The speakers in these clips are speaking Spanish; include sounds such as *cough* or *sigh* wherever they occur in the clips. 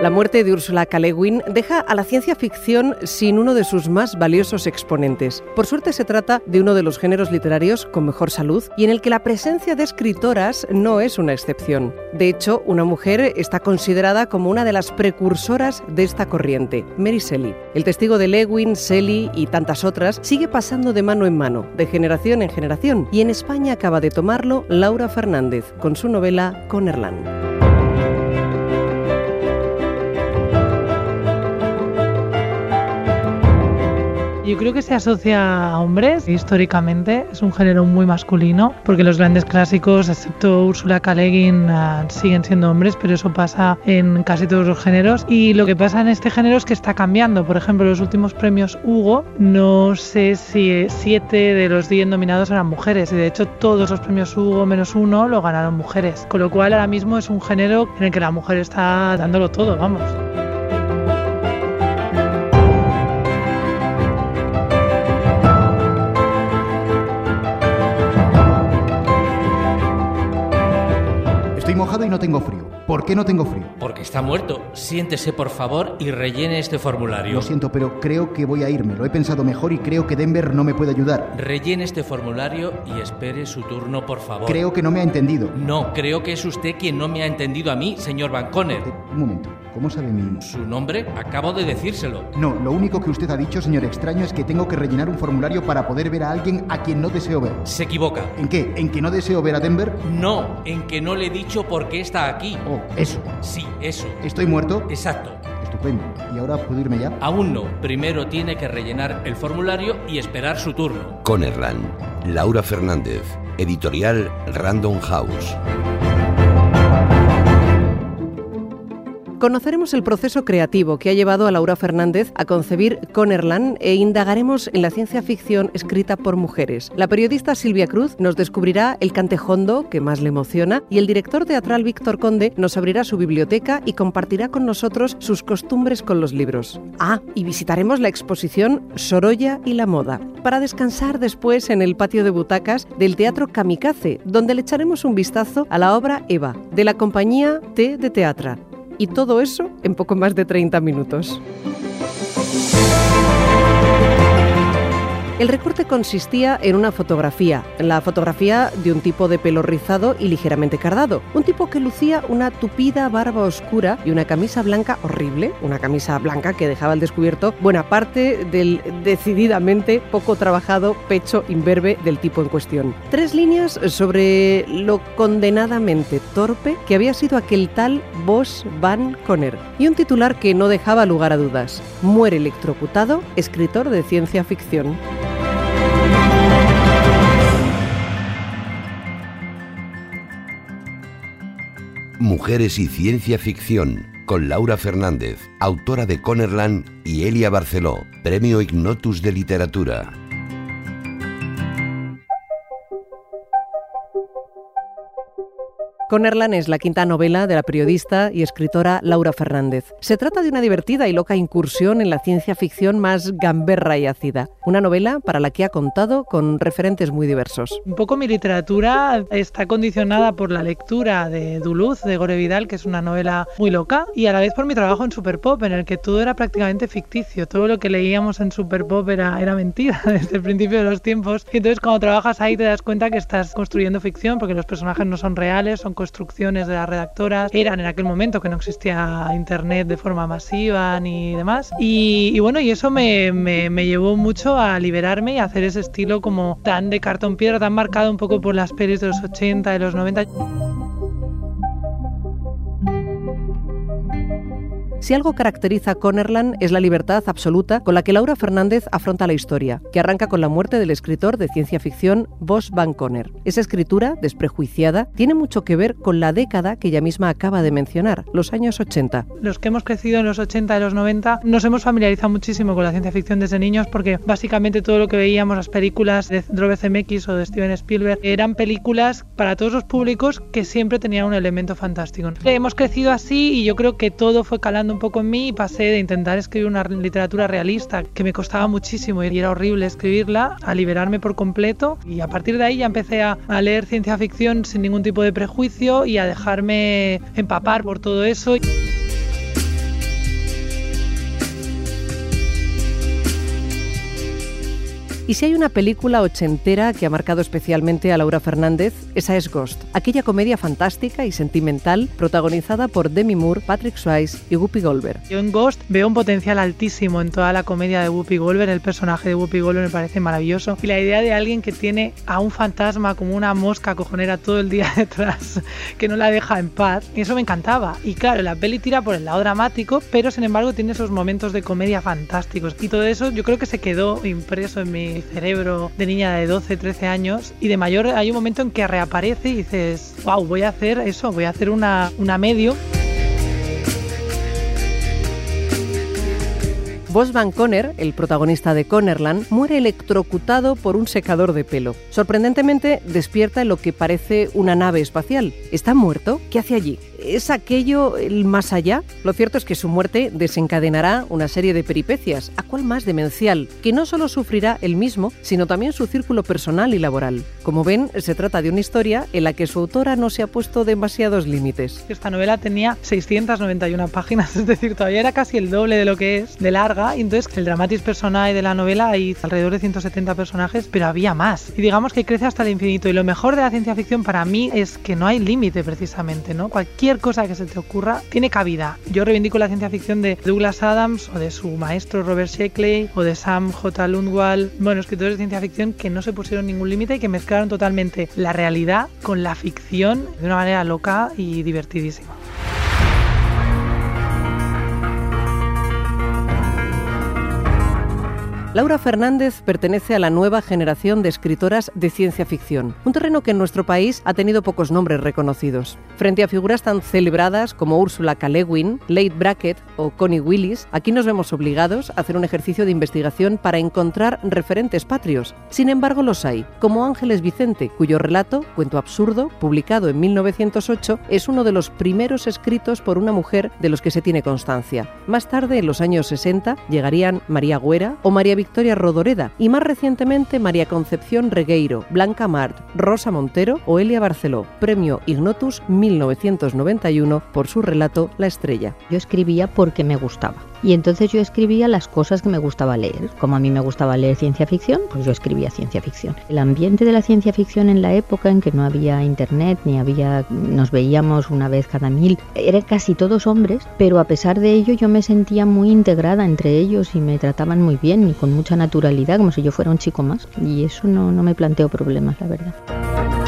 La muerte de Ursula K. Le Guin deja a la ciencia ficción sin uno de sus más valiosos exponentes. Por suerte se trata de uno de los géneros literarios con mejor salud y en el que la presencia de escritoras no es una excepción. De hecho, una mujer está considerada como una de las precursoras de esta corriente, Mary Shelley. El testigo de Lewin, Shelley y tantas otras sigue pasando de mano en mano, de generación en generación, y en España acaba de tomarlo Laura Fernández con su novela Connerland. Yo creo que se asocia a hombres históricamente, es un género muy masculino, porque los grandes clásicos, excepto Ursula K. Le ah, siguen siendo hombres, pero eso pasa en casi todos los géneros. Y lo que pasa en este género es que está cambiando. Por ejemplo, los últimos premios Hugo, no sé si siete de los diez nominados eran mujeres, y de hecho todos los premios Hugo menos uno lo ganaron mujeres. Con lo cual ahora mismo es un género en el que la mujer está dándolo todo, vamos. No tengo frío. ¿Por qué no tengo frío? Porque está muerto. Siéntese, por favor, y rellene este formulario. Lo siento, pero creo que voy a irme. Lo he pensado mejor y creo que Denver no me puede ayudar. Rellene este formulario y espere su turno, por favor. Creo que no me ha entendido. No, creo que es usted quien no me ha entendido a mí, señor Van Conner. Un momento. ¿Cómo sabe mi...? ¿Su nombre? Acabo de decírselo. No, lo único que usted ha dicho, señor extraño, es que tengo que rellenar un formulario para poder ver a alguien a quien no deseo ver. Se equivoca. ¿En qué? ¿En que no deseo ver a Denver? No, en que no le he dicho por qué está aquí. Oh, eso. Sí, eso. ¿Estoy muerto? Exacto. Estupendo. ¿Y ahora puedo irme ya? Aún no. Primero tiene que rellenar el formulario y esperar su turno. Connerland. Laura Fernández. Editorial Random House. Conoceremos el proceso creativo que ha llevado a Laura Fernández a concebir Connerland e indagaremos en la ciencia ficción escrita por mujeres. La periodista Silvia Cruz nos descubrirá el cantejondo que más le emociona y el director teatral Víctor Conde nos abrirá su biblioteca y compartirá con nosotros sus costumbres con los libros. Ah, y visitaremos la exposición Sorolla y la moda, para descansar después en el patio de butacas del Teatro Kamikaze, donde le echaremos un vistazo a la obra Eva, de la compañía T de Teatra y todo eso en poco más de 30 minutos. El recorte consistía en una fotografía, la fotografía de un tipo de pelo rizado y ligeramente cardado, un tipo que lucía una tupida barba oscura y una camisa blanca horrible, una camisa blanca que dejaba al descubierto buena parte del decididamente poco trabajado pecho imberbe del tipo en cuestión. Tres líneas sobre lo condenadamente torpe que había sido aquel tal Boss Van Conner y un titular que no dejaba lugar a dudas. Muere electrocutado, escritor de ciencia ficción. Mujeres y Ciencia Ficción, con Laura Fernández, autora de Connerland, y Elia Barceló, Premio Ignotus de Literatura. Connerland es la quinta novela de la periodista y escritora Laura Fernández. Se trata de una divertida y loca incursión en la ciencia ficción más gamberra y ácida. Una novela para la que ha contado con referentes muy diversos. Un poco mi literatura está condicionada por la lectura de Duluth, de Gore Vidal, que es una novela muy loca, y a la vez por mi trabajo en Super Pop, en el que todo era prácticamente ficticio. Todo lo que leíamos en Super Pop era, era mentira *laughs* desde el principio de los tiempos. Y entonces cuando trabajas ahí te das cuenta que estás construyendo ficción porque los personajes no son reales, son construcciones de las redactoras eran en aquel momento que no existía internet de forma masiva ni demás. Y, bueno, y eso me, me, llevó mucho a liberarme y a hacer ese estilo como tan de cartón piedra, tan marcado un poco por las pelis de los 80, de los 90. Si algo caracteriza a Connerland es la libertad absoluta con la que Laura Fernández afronta la historia, que arranca con la muerte del escritor de ciencia ficción Bosch Van Conner. Esa escritura, desprejuiciada, tiene mucho que ver con la década que ella misma acaba de mencionar, los años 80. Los que hemos crecido en los 80 y los 90 nos hemos familiarizado muchísimo con la ciencia ficción desde niños porque básicamente todo lo que veíamos, las películas de Robert Zemeckis o de Steven Spielberg, eran películas para todos los públicos que siempre tenían un elemento fantástico. Hemos crecido así y yo creo que todo fue calando un poco en mí y pasé de intentar escribir una literatura realista que me costaba muchísimo y era horrible escribirla a liberarme por completo y a partir de ahí ya empecé a, leer ciencia ficción sin ningún tipo de prejuicio y a dejarme empapar por todo eso. Y si hay una película ochentera que ha marcado especialmente a Laura Fernández, esa es Ghost, aquella comedia fantástica y sentimental protagonizada por Demi Moore, Patrick Swayze y Whoopi Goldberg. Yo en Ghost veo un potencial altísimo en toda la comedia de Whoopi Goldberg, el personaje de Whoopi Goldberg me parece maravilloso y la idea de alguien que tiene a un fantasma como una mosca cojonera todo el día *laughs* detrás, que no la deja en paz, y eso me encantaba. Y claro, la peli tira por el lado dramático, pero sin embargo tiene esos momentos de comedia fantásticos y todo eso yo creo que se quedó impreso en mi cerebro de niña de 12, 13 años y de mayor hay un momento en que reaparece y dices, wow, voy a hacer eso, voy a hacer una, una medio. Boss Conner, el protagonista de Connerland, muere electrocutado por un secador de pelo. Sorprendentemente, despierta en lo que parece una nave espacial. ¿Está muerto? ¿Qué hace allí? ¿Es aquello el más allá? Lo cierto es que su muerte desencadenará una serie de peripecias, a cual más demencial, que no solo sufrirá él mismo, sino también su círculo personal y laboral. Como ven, se trata de una historia en la que su autora no se ha puesto demasiados límites. Esta novela tenía 691 páginas, *laughs* es decir, todavía era casi el doble de lo que es de larga, y entonces el dramatis personae de la novela hay alrededor de 170 personajes, pero había más. Y digamos que crece hasta el infinito, y lo mejor de la ciencia ficción para mí es que no hay límite precisamente, ¿no? Cualquier cosa que se te ocurra tiene cabida. Yo reivindico la ciencia ficción de Douglas Adams o de su maestro Robert Sheckley o de Sam J. Lundwall, bueno, escritores de ciencia ficción que no se pusieron ningún límite y que mezclaron totalmente la realidad con la ficción de una manera loca y divertidísima. Laura Fernández pertenece a la nueva generación de escritoras de ciencia ficción, un terreno que en nuestro país ha tenido pocos nombres reconocidos. Frente a figuras tan celebradas como Úrsula K. Le Late Brackett o Connie Willis, aquí nos vemos obligados a hacer un ejercicio de investigación para encontrar referentes patrios. Sin embargo, los hay, como Ángeles Vicente, cuyo relato, Cuento Absurdo, publicado en 1908, es uno de los primeros escritos por una mujer de los que se tiene constancia. Más tarde, en los años 60, llegarían María Güera o María Victoria Rodoreda y más recientemente María Concepción Regueiro, Blanca Mart, Rosa Montero o Elia Barceló, premio Ignotus 1991 por su relato La Estrella. Yo escribía porque me gustaba. Y entonces yo escribía las cosas que me gustaba leer. Como a mí me gustaba leer ciencia ficción, pues yo escribía ciencia ficción. El ambiente de la ciencia ficción en la época en que no había internet, ni había, nos veíamos una vez cada mil, eran casi todos hombres, pero a pesar de ello yo me sentía muy integrada entre ellos y me trataban muy bien y con mucha naturalidad, como si yo fuera un chico más. Y eso no, no me planteo problemas, la verdad.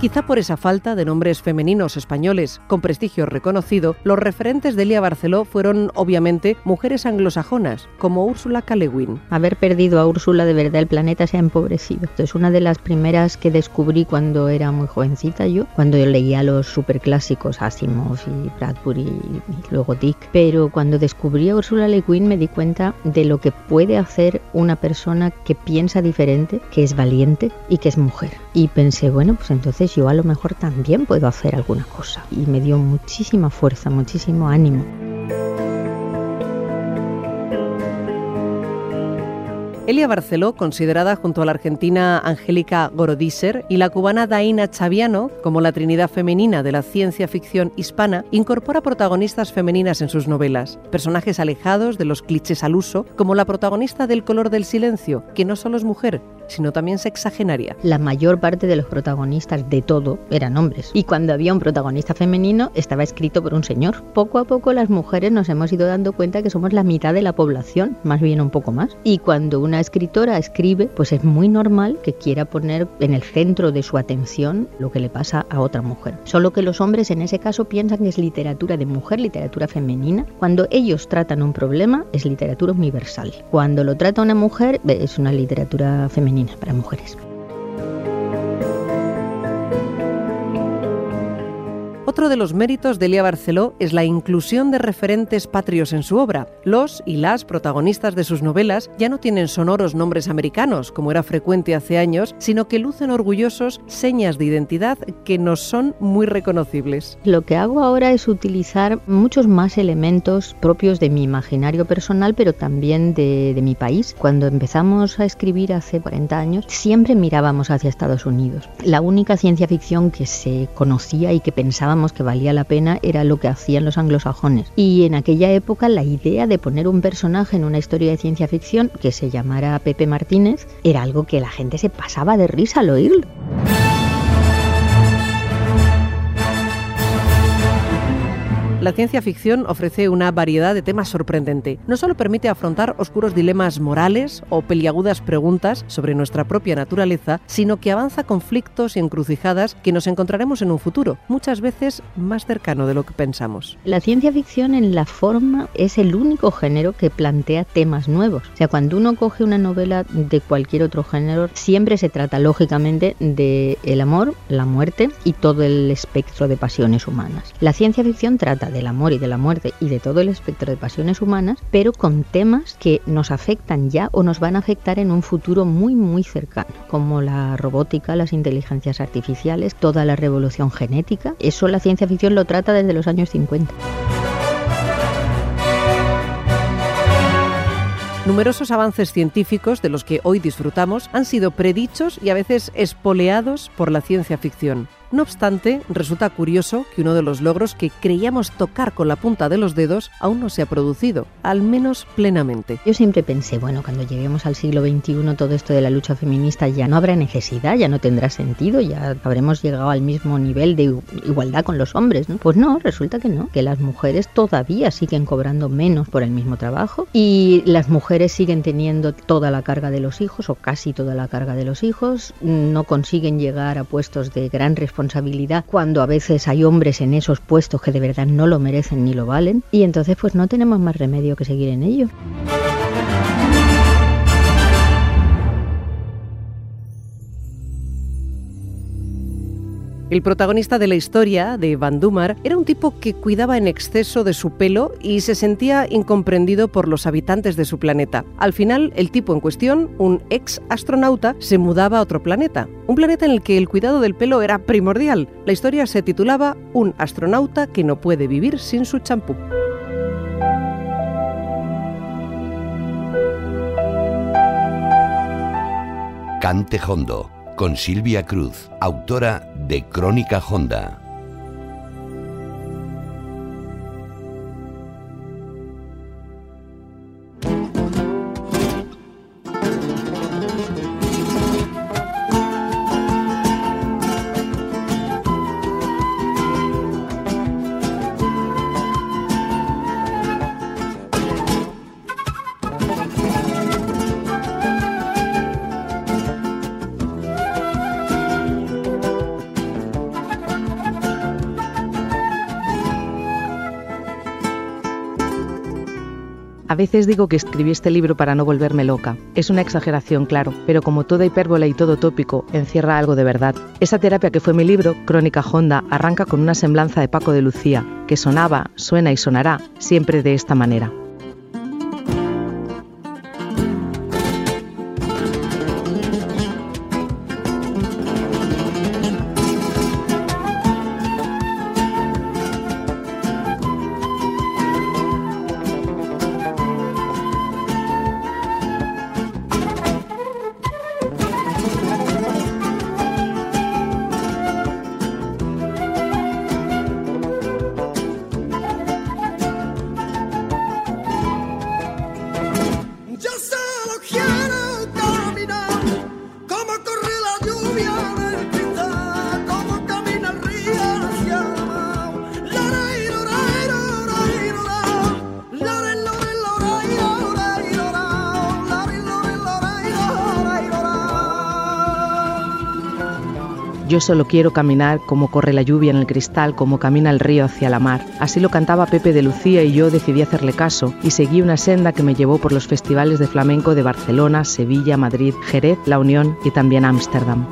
Quizá por esa falta de nombres femeninos españoles con prestigio reconocido, los referentes de Elia Barceló fueron obviamente mujeres anglosajonas, como Úrsula K. Haber perdido a Úrsula de verdad el planeta se ha empobrecido. Es una de las primeras que descubrí cuando era muy jovencita yo, cuando yo leía los superclásicos Asimov y Bradbury y luego Dick. Pero cuando descubrí a Úrsula Le Guin me di cuenta de lo que puede hacer una persona que piensa diferente, que es valiente y que es mujer. Y pensé, bueno, pues entonces yo a lo mejor también puedo hacer alguna cosa. Y me dio muchísima fuerza, muchísimo ánimo. Elia Barceló, considerada junto a la argentina Angélica Gorodíser y la cubana Daina Chaviano como la trinidad femenina de la ciencia ficción hispana, incorpora protagonistas femeninas en sus novelas, personajes alejados de los clichés al uso, como la protagonista del color del silencio, que no solo es mujer, sino también sexagenaria. La mayor parte de los protagonistas de todo eran hombres. Y cuando había un protagonista femenino, estaba escrito por un señor. Poco a poco las mujeres nos hemos ido dando cuenta que somos la mitad de la población, más bien un poco más. Y cuando una escritora escribe, pues es muy normal que quiera poner en el centro de su atención lo que le pasa a otra mujer. Solo que los hombres en ese caso piensan que es literatura de mujer, literatura femenina. Cuando ellos tratan un problema, es literatura universal. Cuando lo trata una mujer, es una literatura femenina para mujeres. Otro de los méritos de Elia Barceló es la inclusión de referentes patrios en su obra. Los y las protagonistas de sus novelas ya no tienen sonoros nombres americanos, como era frecuente hace años, sino que lucen orgullosos señas de identidad que nos son muy reconocibles. Lo que hago ahora es utilizar muchos más elementos propios de mi imaginario personal, pero también de, de mi país. Cuando empezamos a escribir hace 40 años, siempre mirábamos hacia Estados Unidos. La única ciencia ficción que se conocía y que pensábamos que valía la pena era lo que hacían los anglosajones. Y en aquella época la idea de poner un personaje en una historia de ciencia ficción que se llamara Pepe Martínez era algo que la gente se pasaba de risa al oírlo. La ciencia ficción ofrece una variedad de temas sorprendente. No solo permite afrontar oscuros dilemas morales o peliagudas preguntas sobre nuestra propia naturaleza, sino que avanza conflictos y encrucijadas que nos encontraremos en un futuro, muchas veces más cercano de lo que pensamos. La ciencia ficción en la forma es el único género que plantea temas nuevos. O sea, cuando uno coge una novela de cualquier otro género, siempre se trata lógicamente de el amor, la muerte y todo el espectro de pasiones humanas. La ciencia ficción trata del amor y de la muerte y de todo el espectro de pasiones humanas, pero con temas que nos afectan ya o nos van a afectar en un futuro muy muy cercano, como la robótica, las inteligencias artificiales, toda la revolución genética. Eso la ciencia ficción lo trata desde los años 50. Numerosos avances científicos de los que hoy disfrutamos han sido predichos y a veces espoleados por la ciencia ficción. No obstante, resulta curioso que uno de los logros que creíamos tocar con la punta de los dedos aún no se ha producido, al menos plenamente. Yo siempre pensé, bueno, cuando lleguemos al siglo XXI todo esto de la lucha feminista ya no habrá necesidad, ya no tendrá sentido, ya habremos llegado al mismo nivel de igualdad con los hombres, ¿no? Pues no, resulta que no, que las mujeres todavía siguen cobrando menos por el mismo trabajo y las mujeres siguen teniendo toda la carga de los hijos o casi toda la carga de los hijos, no consiguen llegar a puestos de gran responsabilidad responsabilidad cuando a veces hay hombres en esos puestos que de verdad no lo merecen ni lo valen y entonces pues no tenemos más remedio que seguir en ello. El protagonista de la historia, de Van Dumar, era un tipo que cuidaba en exceso de su pelo y se sentía incomprendido por los habitantes de su planeta. Al final, el tipo en cuestión, un ex astronauta, se mudaba a otro planeta, un planeta en el que el cuidado del pelo era primordial. La historia se titulaba Un astronauta que no puede vivir sin su champú. Cante Hondo con Silvia Cruz, autora de Crónica Honda. Veces digo que escribí este libro para no volverme loca. Es una exageración, claro, pero como toda hipérbole y todo tópico, encierra algo de verdad. Esa terapia que fue mi libro, Crónica Honda, arranca con una semblanza de Paco de Lucía, que sonaba, suena y sonará siempre de esta manera. Solo quiero caminar como corre la lluvia en el cristal, como camina el río hacia la mar. Así lo cantaba Pepe de Lucía y yo decidí hacerle caso y seguí una senda que me llevó por los festivales de flamenco de Barcelona, Sevilla, Madrid, Jerez, La Unión y también Ámsterdam.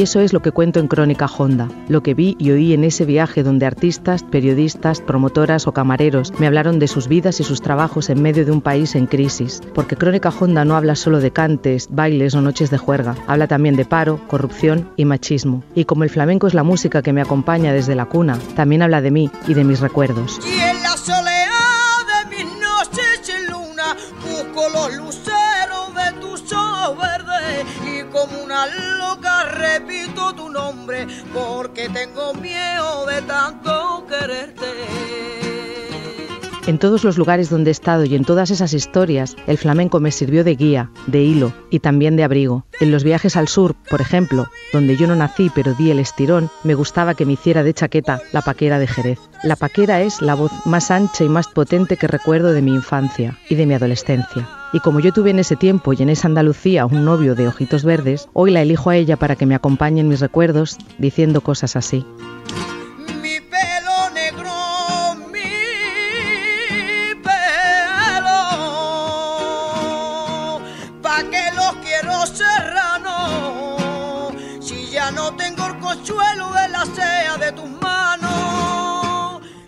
Y eso es lo que cuento en Crónica Honda, lo que vi y oí en ese viaje donde artistas, periodistas, promotoras o camareros me hablaron de sus vidas y sus trabajos en medio de un país en crisis. Porque Crónica Honda no habla solo de cantes, bailes o noches de juerga, habla también de paro, corrupción y machismo. Y como el flamenco es la música que me acompaña desde la cuna, también habla de mí y de mis recuerdos. Y en la de mis noches sin luna busco los luceros de tus ojos verdes y como una repito tu nombre porque tengo miedo de tanto quererte. En todos los lugares donde he estado y en todas esas historias, el flamenco me sirvió de guía, de hilo y también de abrigo. En los viajes al sur, por ejemplo, donde yo no nací pero di el estirón, me gustaba que me hiciera de chaqueta la paquera de Jerez. La paquera es la voz más ancha y más potente que recuerdo de mi infancia y de mi adolescencia. Y como yo tuve en ese tiempo y en esa Andalucía un novio de ojitos verdes, hoy la elijo a ella para que me acompañe en mis recuerdos diciendo cosas así.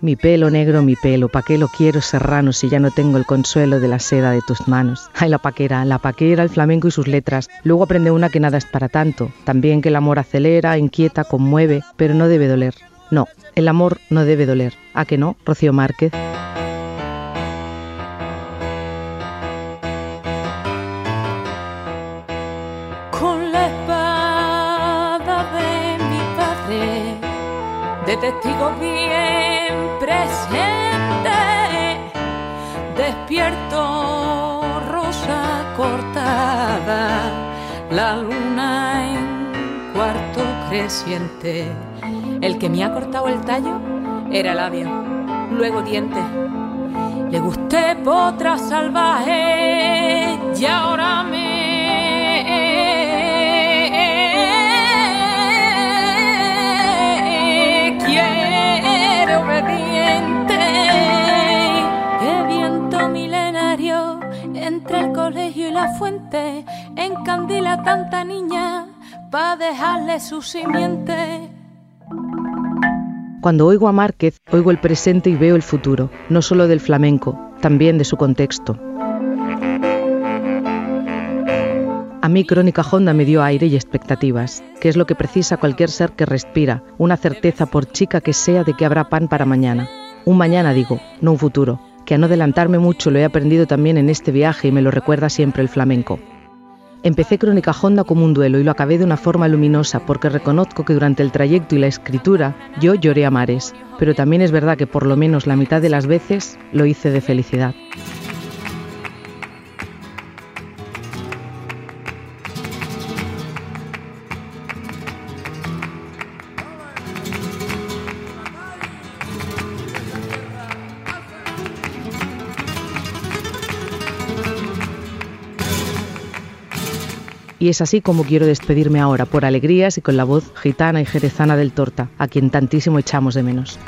Mi pelo negro, mi pelo, ¿pa' qué lo quiero serrano si ya no tengo el consuelo de la seda de tus manos? Ay, la paquera, la paquera, el flamenco y sus letras. Luego aprende una que nada es para tanto. También que el amor acelera, inquieta, conmueve, pero no debe doler. No, el amor no debe doler. ¿A que no, Rocío Márquez? con la espada de mi padre, presente, despierto rosa cortada, la luna en cuarto creciente. El que me ha cortado el tallo era labio, luego diente. Le gusté potra salvaje y ahora fuente encandila tanta niña pa' dejarle su simiente. Cuando oigo a Márquez, oigo el presente y veo el futuro, no solo del flamenco, también de su contexto. A mí Crónica Honda me dio aire y expectativas, que es lo que precisa cualquier ser que respira, una certeza por chica que sea de que habrá pan para mañana. Un mañana digo, no un futuro, que a no adelantarme mucho lo he aprendido también en este viaje y me lo recuerda siempre el flamenco. Empecé Crónica Honda como un duelo y lo acabé de una forma luminosa porque reconozco que durante el trayecto y la escritura yo lloré a mares, pero también es verdad que por lo menos la mitad de las veces lo hice de felicidad. Y es así como quiero despedirme ahora, por alegrías y con la voz gitana y jerezana del Torta, a quien tantísimo echamos de menos.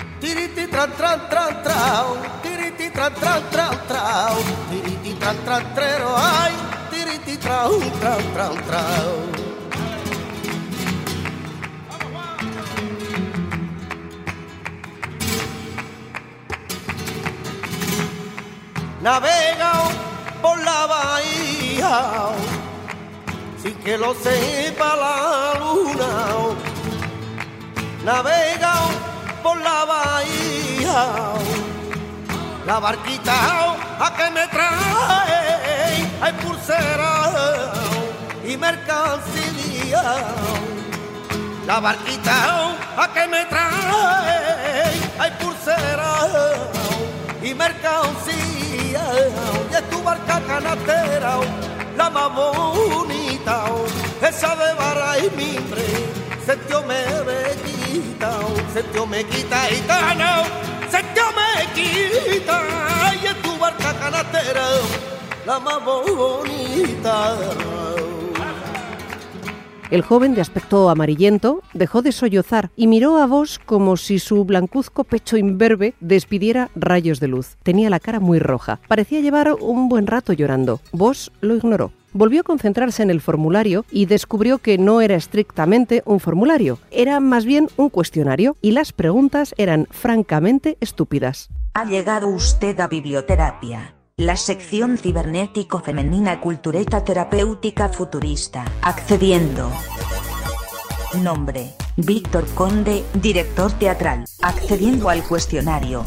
Navega por la bahía sin que lo sepa la luna. Navega por la bahía, la barquita a que me trae, hay pulsera y mercancía. La barquita a que me trae, hay pulsera y mercancía. Y es tu barca canastera la más bonita, El joven de aspecto amarillento dejó de sollozar y miró a vos como si su blancuzco pecho imberbe despidiera rayos de luz. Tenía la cara muy roja. Parecía llevar un buen rato llorando. Vos lo ignoró. Volvió a concentrarse en el formulario y descubrió que no era estrictamente un formulario, era más bien un cuestionario y las preguntas eran francamente estúpidas. Ha llegado usted a biblioterapia. La sección cibernético femenina cultureta terapéutica futurista. Accediendo. Nombre. Víctor Conde, director teatral. Accediendo al cuestionario.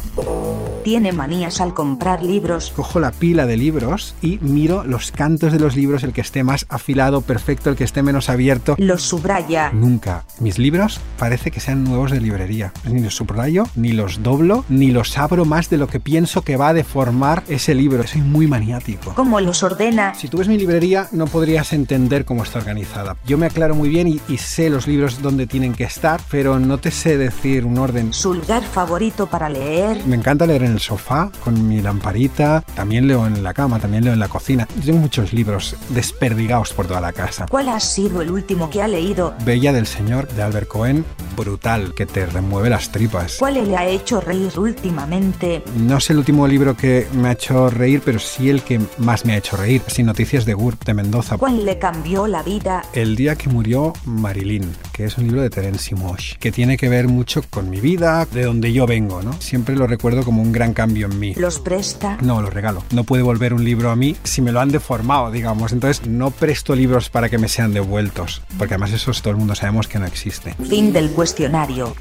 Tiene manías al comprar libros. Cojo la pila de libros y miro los cantos de los libros, el que esté más afilado, perfecto, el que esté menos abierto. Los subraya. Nunca. Mis libros parece que sean nuevos de librería. Ni los subrayo, ni los doblo, ni los abro más de lo que pienso que va a deformar ese libro. Soy muy maniático. ¿Cómo los ordena? Si tú ves mi librería, no podrías entender cómo está organizada. Yo me aclaro muy bien y, y sé los libros donde tienen que estar, pero no te sé decir un orden. ¿Su lugar favorito para leer? Me encanta leer en el sofá, con mi lamparita. También leo en la cama, también leo en la cocina. Tengo muchos libros desperdigados por toda la casa. ¿Cuál ha sido el último que ha leído? Bella del Señor, de Albert Cohen. Brutal, que te remueve las tripas. ¿Cuál le ha hecho reír últimamente? No sé el último libro que me ha hecho reír, pero sí el que más me ha hecho reír. Sin noticias de Gur, de Mendoza. ¿Cuál le cambió la vida? El día que murió Marilyn, que es un libro de Terence Mosh, que tiene que ver mucho con mi vida, de donde yo vengo, ¿no? Siempre lo recuerdo como un gran cambio en mí. ¿Los presta? No, los regalo. No puede volver un libro a mí si me lo han deformado, digamos. Entonces no presto libros para que me sean devueltos, porque además eso todo el mundo sabemos que no existe. Fin del cuestionario.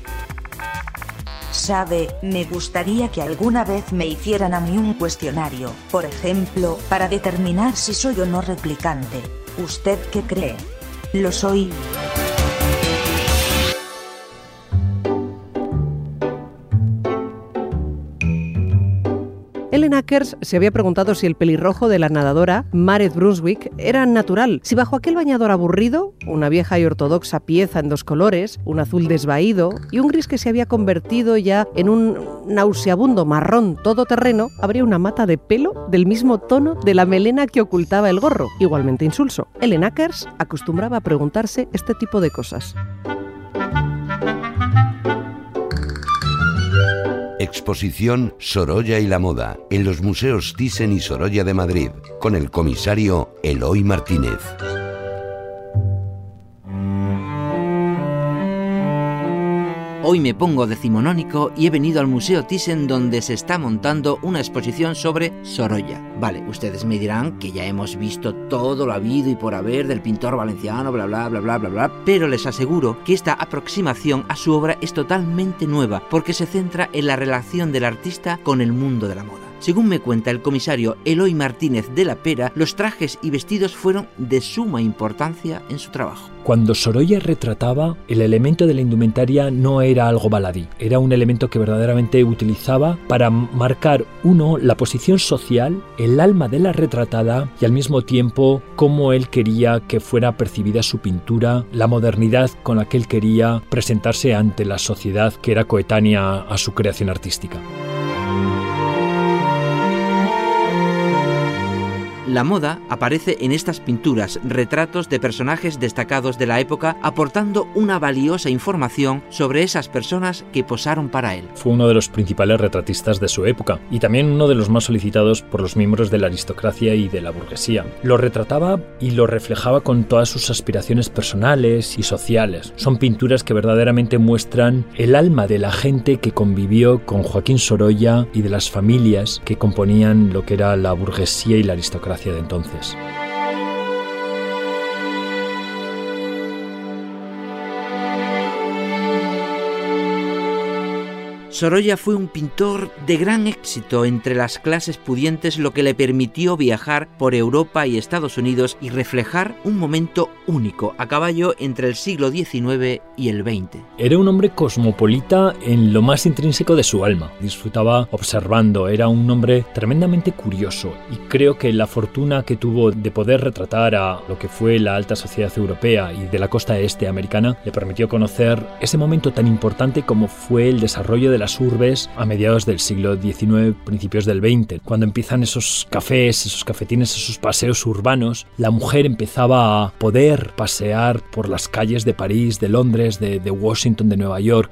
Sabe, me gustaría que alguna vez me hicieran a mí un cuestionario, por ejemplo, para determinar si soy o no replicante. ¿Usted qué cree? ¿Lo soy? Ellen Ackers se había preguntado si el pelirrojo de la nadadora, Maret Brunswick, era natural, si bajo aquel bañador aburrido, una vieja y ortodoxa pieza en dos colores, un azul desvaído y un gris que se había convertido ya en un nauseabundo marrón todoterreno, habría una mata de pelo del mismo tono de la melena que ocultaba el gorro, igualmente insulso. Ellen Ackers acostumbraba a preguntarse este tipo de cosas. Exposición Sorolla y la Moda en los museos Thyssen y Sorolla de Madrid, con el comisario Eloy Martínez. Hoy me pongo decimonónico y he venido al Museo Thyssen donde se está montando una exposición sobre Sorolla. Vale, ustedes me dirán que ya hemos visto todo lo habido y por haber del pintor valenciano, bla bla bla bla bla bla, pero les aseguro que esta aproximación a su obra es totalmente nueva porque se centra en la relación del artista con el mundo de la moda. Según me cuenta el comisario Eloy Martínez de la Pera, los trajes y vestidos fueron de suma importancia en su trabajo. Cuando Sorolla retrataba, el elemento de la indumentaria no era algo baladí, era un elemento que verdaderamente utilizaba para marcar, uno, la posición social, el alma de la retratada y al mismo tiempo cómo él quería que fuera percibida su pintura, la modernidad con la que él quería presentarse ante la sociedad que era coetánea a su creación artística. La moda aparece en estas pinturas, retratos de personajes destacados de la época, aportando una valiosa información sobre esas personas que posaron para él. Fue uno de los principales retratistas de su época y también uno de los más solicitados por los miembros de la aristocracia y de la burguesía. Lo retrataba y lo reflejaba con todas sus aspiraciones personales y sociales. Son pinturas que verdaderamente muestran el alma de la gente que convivió con Joaquín Sorolla y de las familias que componían lo que era la burguesía y la aristocracia de entonces. Sorolla fue un pintor de gran éxito entre las clases pudientes, lo que le permitió viajar por Europa y Estados Unidos y reflejar un momento único, a caballo entre el siglo XIX y el XX. Era un hombre cosmopolita en lo más intrínseco de su alma. Disfrutaba observando, era un hombre tremendamente curioso y creo que la fortuna que tuvo de poder retratar a lo que fue la alta sociedad europea y de la costa este americana le permitió conocer ese momento tan importante como fue el desarrollo de las urbes a mediados del siglo XIX, principios del XX, cuando empiezan esos cafés, esos cafetines, esos paseos urbanos, la mujer empezaba a poder pasear por las calles de París, de Londres, de, de Washington, de Nueva York,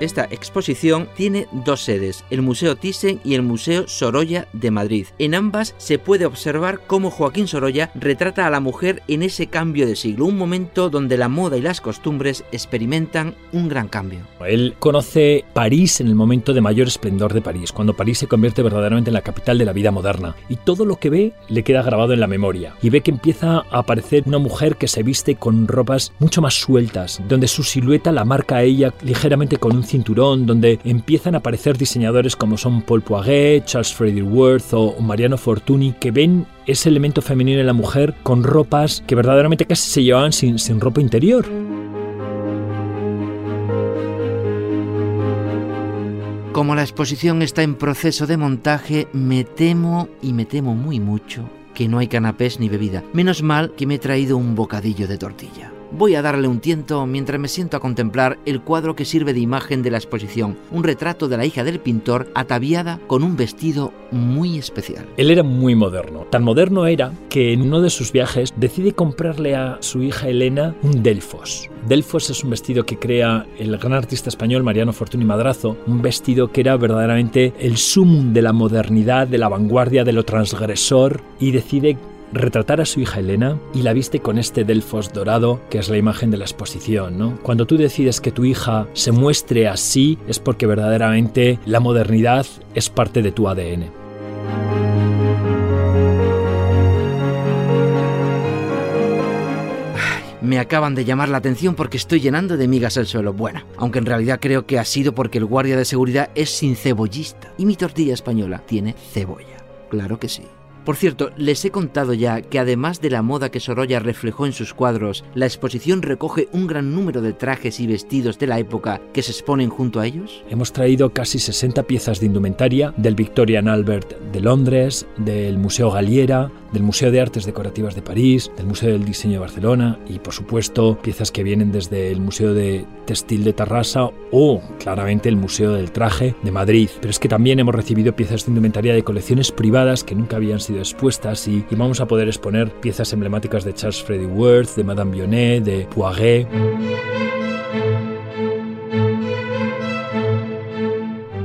Esta exposición tiene dos sedes, el Museo Thyssen y el Museo Sorolla de Madrid. En ambas se puede observar cómo Joaquín Sorolla retrata a la mujer en ese cambio de siglo, un momento donde la moda y las costumbres experimentan un gran cambio. Él conoce París en el momento de mayor esplendor de París, cuando París se convierte verdaderamente en la capital de la vida moderna, y todo lo que ve le queda grabado en la memoria, y ve que empieza a aparecer una mujer que se viste con ropas mucho más sueltas, donde su silueta la marca a ella ligeramente con un cinturón donde empiezan a aparecer diseñadores como son Paul Poiret, Charles Freddy Worth o Mariano Fortuny que ven ese elemento femenino en la mujer con ropas que verdaderamente casi se llevaban sin, sin ropa interior. Como la exposición está en proceso de montaje, me temo y me temo muy mucho que no hay canapés ni bebida. Menos mal que me he traído un bocadillo de tortilla. Voy a darle un tiento mientras me siento a contemplar el cuadro que sirve de imagen de la exposición, un retrato de la hija del pintor ataviada con un vestido muy especial. Él era muy moderno. Tan moderno era que en uno de sus viajes decide comprarle a su hija Elena un Delfos. Delfos es un vestido que crea el gran artista español Mariano Fortuny Madrazo, un vestido que era verdaderamente el sumum de la modernidad, de la vanguardia, de lo transgresor, y decide retratar a su hija Elena y la viste con este Delfos dorado que es la imagen de la exposición. ¿no? Cuando tú decides que tu hija se muestre así es porque verdaderamente la modernidad es parte de tu ADN. Me acaban de llamar la atención porque estoy llenando de migas el suelo. Bueno, aunque en realidad creo que ha sido porque el guardia de seguridad es sin cebollista y mi tortilla española tiene cebolla. Claro que sí. Por cierto, les he contado ya que además de la moda que Sorolla reflejó en sus cuadros, la exposición recoge un gran número de trajes y vestidos de la época que se exponen junto a ellos. Hemos traído casi 60 piezas de indumentaria del Victorian Albert de Londres, del Museo Galliera, del Museo de Artes Decorativas de París, del Museo del Diseño de Barcelona y por supuesto piezas que vienen desde el Museo de Textil de Tarrasa o claramente el Museo del Traje de Madrid. Pero es que también hemos recibido piezas de indumentaria de colecciones privadas que nunca habían sido expuestas y, vamos a poder exponer piezas emblemáticas de Charles Freddy Worth, de Madame Vionnet, de Poiret.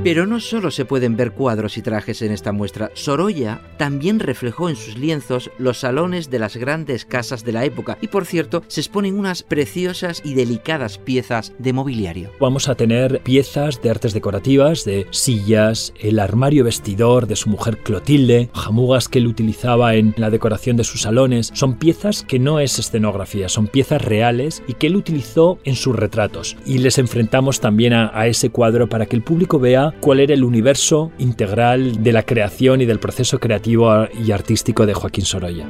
Pero no solo se pueden ver cuadros y trajes en esta muestra, Sorolla también reflejó en sus lienzos los salones de las grandes casas de la época y por cierto se exponen unas preciosas y delicadas piezas de mobiliario. Vamos a tener piezas de artes decorativas, de sillas, el armario vestidor de su mujer Clotilde, jamugas que él utilizaba en la decoración de sus salones. Son piezas que no es escenografía, son piezas reales y que él utilizó en sus retratos. Y les enfrentamos también a, a ese cuadro para que el público vea cuál era el universo integral de la creación y del proceso creativo y artístico de Joaquín Sorolla.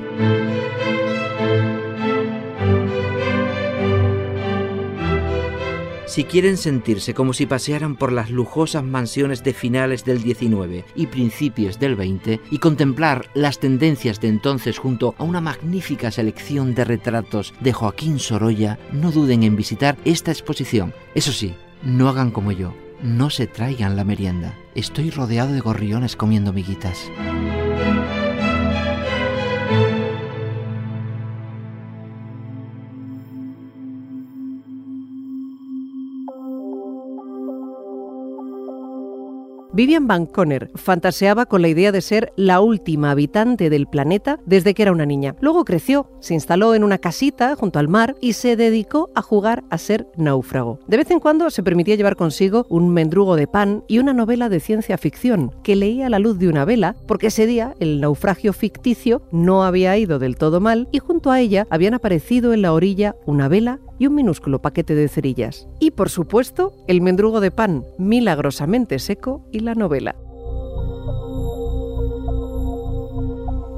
Si quieren sentirse como si pasearan por las lujosas mansiones de finales del 19 y principios del 20 y contemplar las tendencias de entonces junto a una magnífica selección de retratos de Joaquín Sorolla, no duden en visitar esta exposición. Eso sí, no hagan como yo, no se traigan la merienda. Estoy rodeado de gorriones comiendo miguitas. Vivian Van Conner fantaseaba con la idea de ser la última habitante del planeta desde que era una niña. Luego creció, se instaló en una casita junto al mar y se dedicó a jugar a ser náufrago. De vez en cuando se permitía llevar consigo un mendrugo de pan y una novela de ciencia ficción que leía a la luz de una vela porque ese día el naufragio ficticio no había ido del todo mal y junto a ella habían aparecido en la orilla una vela y un minúsculo paquete de cerillas. Y por supuesto, el mendrugo de pan milagrosamente seco y la novela.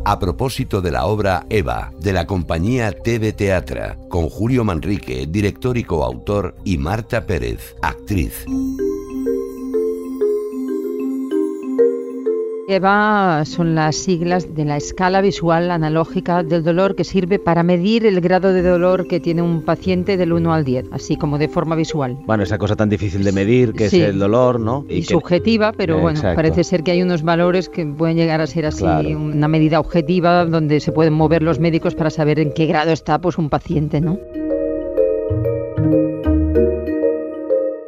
A propósito de la obra Eva, de la compañía TV Teatra, con Julio Manrique, director y coautor, y Marta Pérez, actriz. EVA son las siglas de la escala visual analógica del dolor que sirve para medir el grado de dolor que tiene un paciente del 1 al 10, así como de forma visual. Bueno, esa cosa tan difícil de medir que Sí. es el dolor, ¿no? Y, que- subjetiva, pero bueno, Exacto. parece ser que hay unos valores que pueden llegar a ser así Claro. una medida objetiva donde se pueden mover los médicos para saber en qué grado está pues un paciente, ¿no?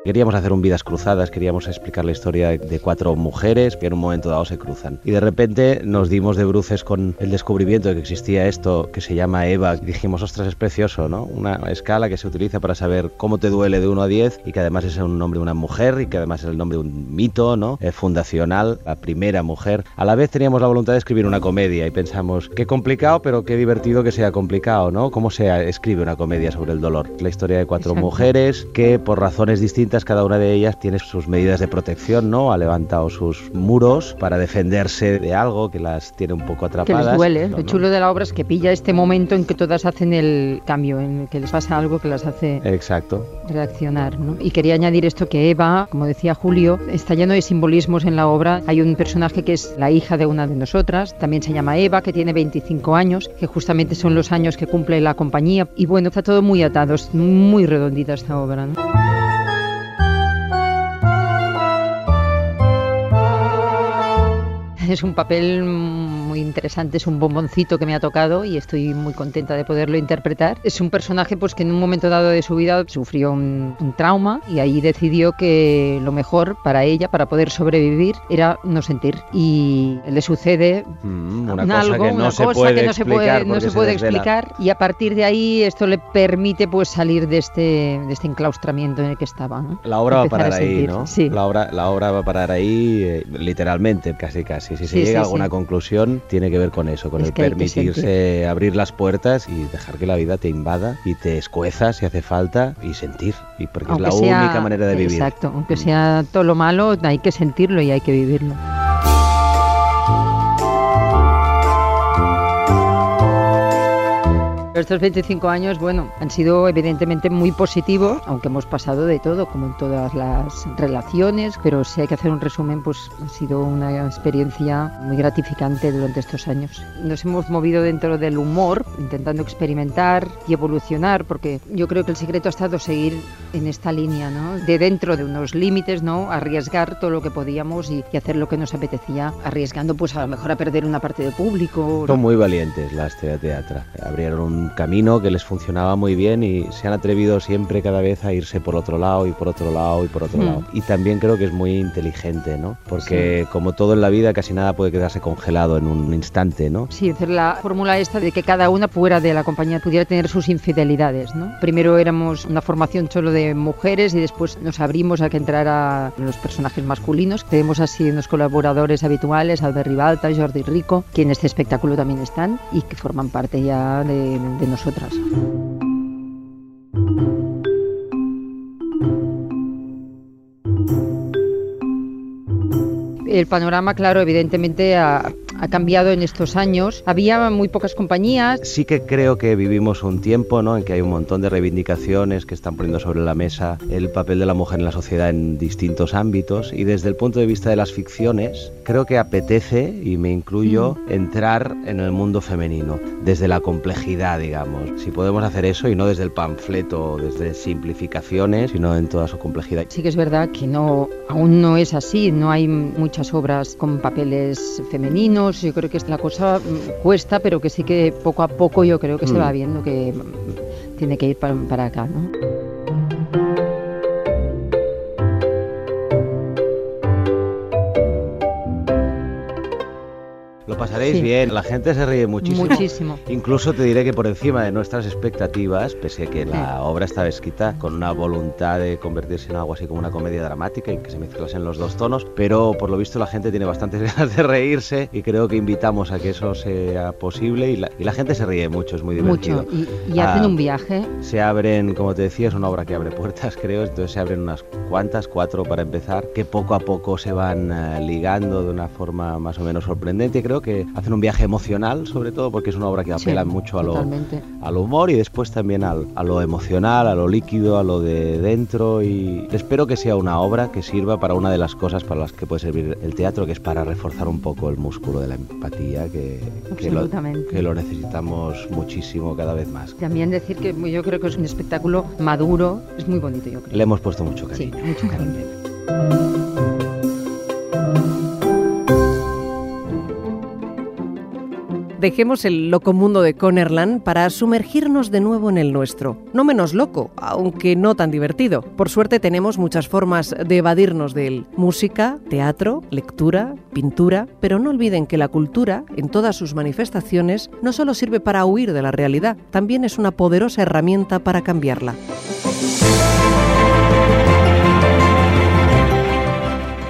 Queríamos hacer un Vidas Cruzadas, queríamos explicar la historia de cuatro mujeres que en un momento dado se cruzan. Y de repente nos dimos de bruces con el descubrimiento de que existía esto que se llama EVA. Y dijimos, ostras, es precioso, ¿no? Una escala que se utiliza para saber cómo te duele de 1 a 10 y que además es un nombre de una mujer y que además es el nombre de un mito, ¿no? Eh, fundacional, la primera mujer. A la vez teníamos la voluntad de escribir una comedia y pensamos, qué complicado, pero qué divertido que sea complicado, ¿no? ¿Cómo se escribe una comedia sobre el dolor? La historia de cuatro Exacto. mujeres que por razones distintas cada una de ellas tiene sus medidas de protección, ¿no? Ha levantado sus muros para defenderse de algo que las tiene un poco Que atrapadas. les duele. ¿no? Lo chulo de la obra es que pilla este momento en que todas hacen el cambio, en el que les pasa algo que las hace Exacto. reaccionar. ¿no? Y quería añadir esto que Eva, como decía Julio, está lleno de simbolismos en la obra. Hay un personaje que es la hija de una de nosotras, también se llama Eva, que tiene 25 años, que justamente son los años que cumple la compañía. Y bueno, está todo muy atado, es muy redondita esta obra. ¿no? Es un papel muy interesante, es un bomboncito que me ha tocado y estoy muy contenta de poderlo interpretar. Es un personaje pues que en un momento dado de su vida sufrió un, un trauma y ahí decidió que lo mejor para ella, para poder sobrevivir, era no sentir. Y le sucede Mm, una un cosa algo, que no una se cosa puede que no se puede, explicar no se puede desvela. explicar y a partir de ahí esto le permite pues salir de este, de este enclaustramiento en el que estaba. ¿no? La obra va a Empezar parar ahí, sentir. ¿no? Sí. La obra, la obra va a parar ahí, eh, literalmente, casi casi. Si se Sí, llega a sí, alguna sí. conclusión, tiene que ver con eso, con Es el permitirse abrir las puertas y dejar que la vida te invada y te escueza si hace falta y sentir. Y porque Aunque es la sea- única manera de vivir. Mm. Exacto, aunque sea todo lo malo, hay que sentirlo y hay que vivirlo. Estos 25 años, bueno, han sido evidentemente muy positivos, aunque hemos pasado de todo, como en todas las relaciones, pero si hay que hacer un resumen, pues ha sido una experiencia muy gratificante durante estos años. Nos hemos movido dentro del humor, intentando experimentar y evolucionar, porque yo creo que el secreto ha estado seguir en esta línea, ¿no? De dentro de unos límites, ¿no? Arriesgar todo lo que podíamos y, y hacer lo que nos apetecía, arriesgando pues a lo mejor a perder una parte de público. Son muy valientes las de teatro. Abrieron un camino que les funcionaba muy bien y se han atrevido siempre cada vez a irse por otro lado y por otro lado y por otro Hmm. lado. Y también creo que es muy inteligente, ¿no? Porque como todo en la vida casi nada puede quedarse congelado en un instante, ¿no? Sí, hacer la fórmula esta de que cada una fuera de la compañía pudiera tener sus infidelidades, ¿no? Primero éramos una formación solo de mujeres y después nos abrimos a que entrara los personajes masculinos. Tenemos así unos colaboradores habituales, Albert Ribalta, Jordi Rico, que en este espectáculo también están y que forman parte ya de, de nosotras. El panorama, claro, evidentemente ha, ha cambiado en estos años. Había muy pocas compañías. Sí que creo que vivimos un tiempo ¿no? en que hay un montón de reivindicaciones que están poniendo sobre la mesa el papel de la mujer en la sociedad en distintos ámbitos y desde el punto de vista de las ficciones creo que apetece, y me incluyo, entrar en el mundo femenino desde la complejidad, digamos. Si podemos hacer eso y no desde el panfleto, desde simplificaciones, sino en toda su complejidad. Sí que es verdad que no, aún no es así, no hay muchas obras con papeles femeninos, yo creo que la cosa mm, cuesta, pero que sí que poco a poco yo creo que se Mm. va viendo que mm, tiene que ir para, para acá, ¿no? Pasaréis Sí. bien. La gente se ríe muchísimo. Muchísimo. Incluso te diré que por encima de nuestras expectativas, pese a que la obra estaba escrita con una voluntad de convertirse en algo así como una comedia dramática y que se mezclasen los dos tonos, pero por lo visto la gente tiene bastantes *laughs* ganas de reírse y creo que invitamos a que eso sea posible y la, y la gente se ríe mucho, es muy divertido. Mucho. Y, y hacen Ah, un viaje. Se abren, como te decía, es una obra que abre puertas, *laughs* creo, entonces se abren unas cuantas, cuatro para empezar, que poco a poco se van eh, ligando de una forma más o menos sorprendente. Creo que hacen un viaje emocional, sobre todo porque es una obra que Sí, apela mucho a lo, totalmente. al humor y después también al- a lo emocional, a lo líquido, a lo de dentro y espero que sea una obra que sirva para una de las cosas para las que puede servir el teatro, que es para reforzar un poco el músculo de la empatía, que, que, lo, que lo necesitamos muchísimo cada vez más. También decir que yo creo que es un espectáculo maduro, es muy bonito, yo creo. Le hemos puesto mucho Sí, cariño. mucho cariño. Dejemos el loco mundo de Connerland para sumergirnos de nuevo en el nuestro. No menos loco, aunque no tan divertido. Por suerte tenemos muchas formas de evadirnos de él. Música, teatro, lectura, pintura, pero no olviden que la cultura, en todas sus manifestaciones, no solo sirve para huir de la realidad, también es una poderosa herramienta para cambiarla.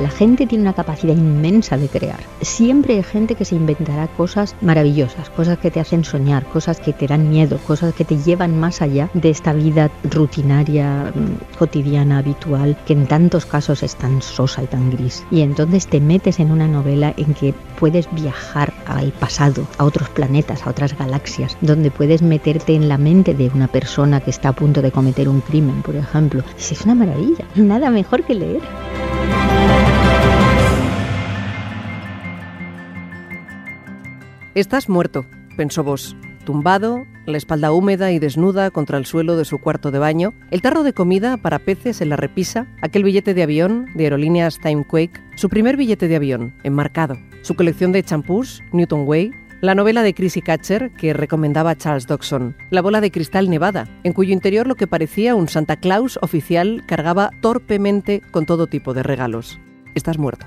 La gente tiene una capacidad inmensa de crear. Siempre hay gente que se inventará cosas maravillosas, cosas que te hacen soñar, cosas que te dan miedo, cosas que te llevan más allá de esta vida rutinaria, mm, cotidiana, habitual, que en tantos casos es tan sosa y tan gris. Y entonces te metes en una novela en que puedes viajar al pasado, a otros planetas, a otras galaxias, donde puedes meterte en la mente de una persona que está a punto de cometer un crimen, por ejemplo. Es una maravilla. Nada mejor que leer. Estás muerto, pensó Vos, tumbado, la espalda húmeda y desnuda contra el suelo de su cuarto de baño, el tarro de comida para peces en la repisa, aquel billete de avión de aerolíneas Timequake, su primer billete de avión, enmarcado, su colección de champús, Newton Way, la novela de Chrissy Catcher que recomendaba Charles Dodson, la bola de cristal nevada, en cuyo interior lo que parecía un Santa Claus oficial cargaba torpemente con todo tipo de regalos. Estás muerto.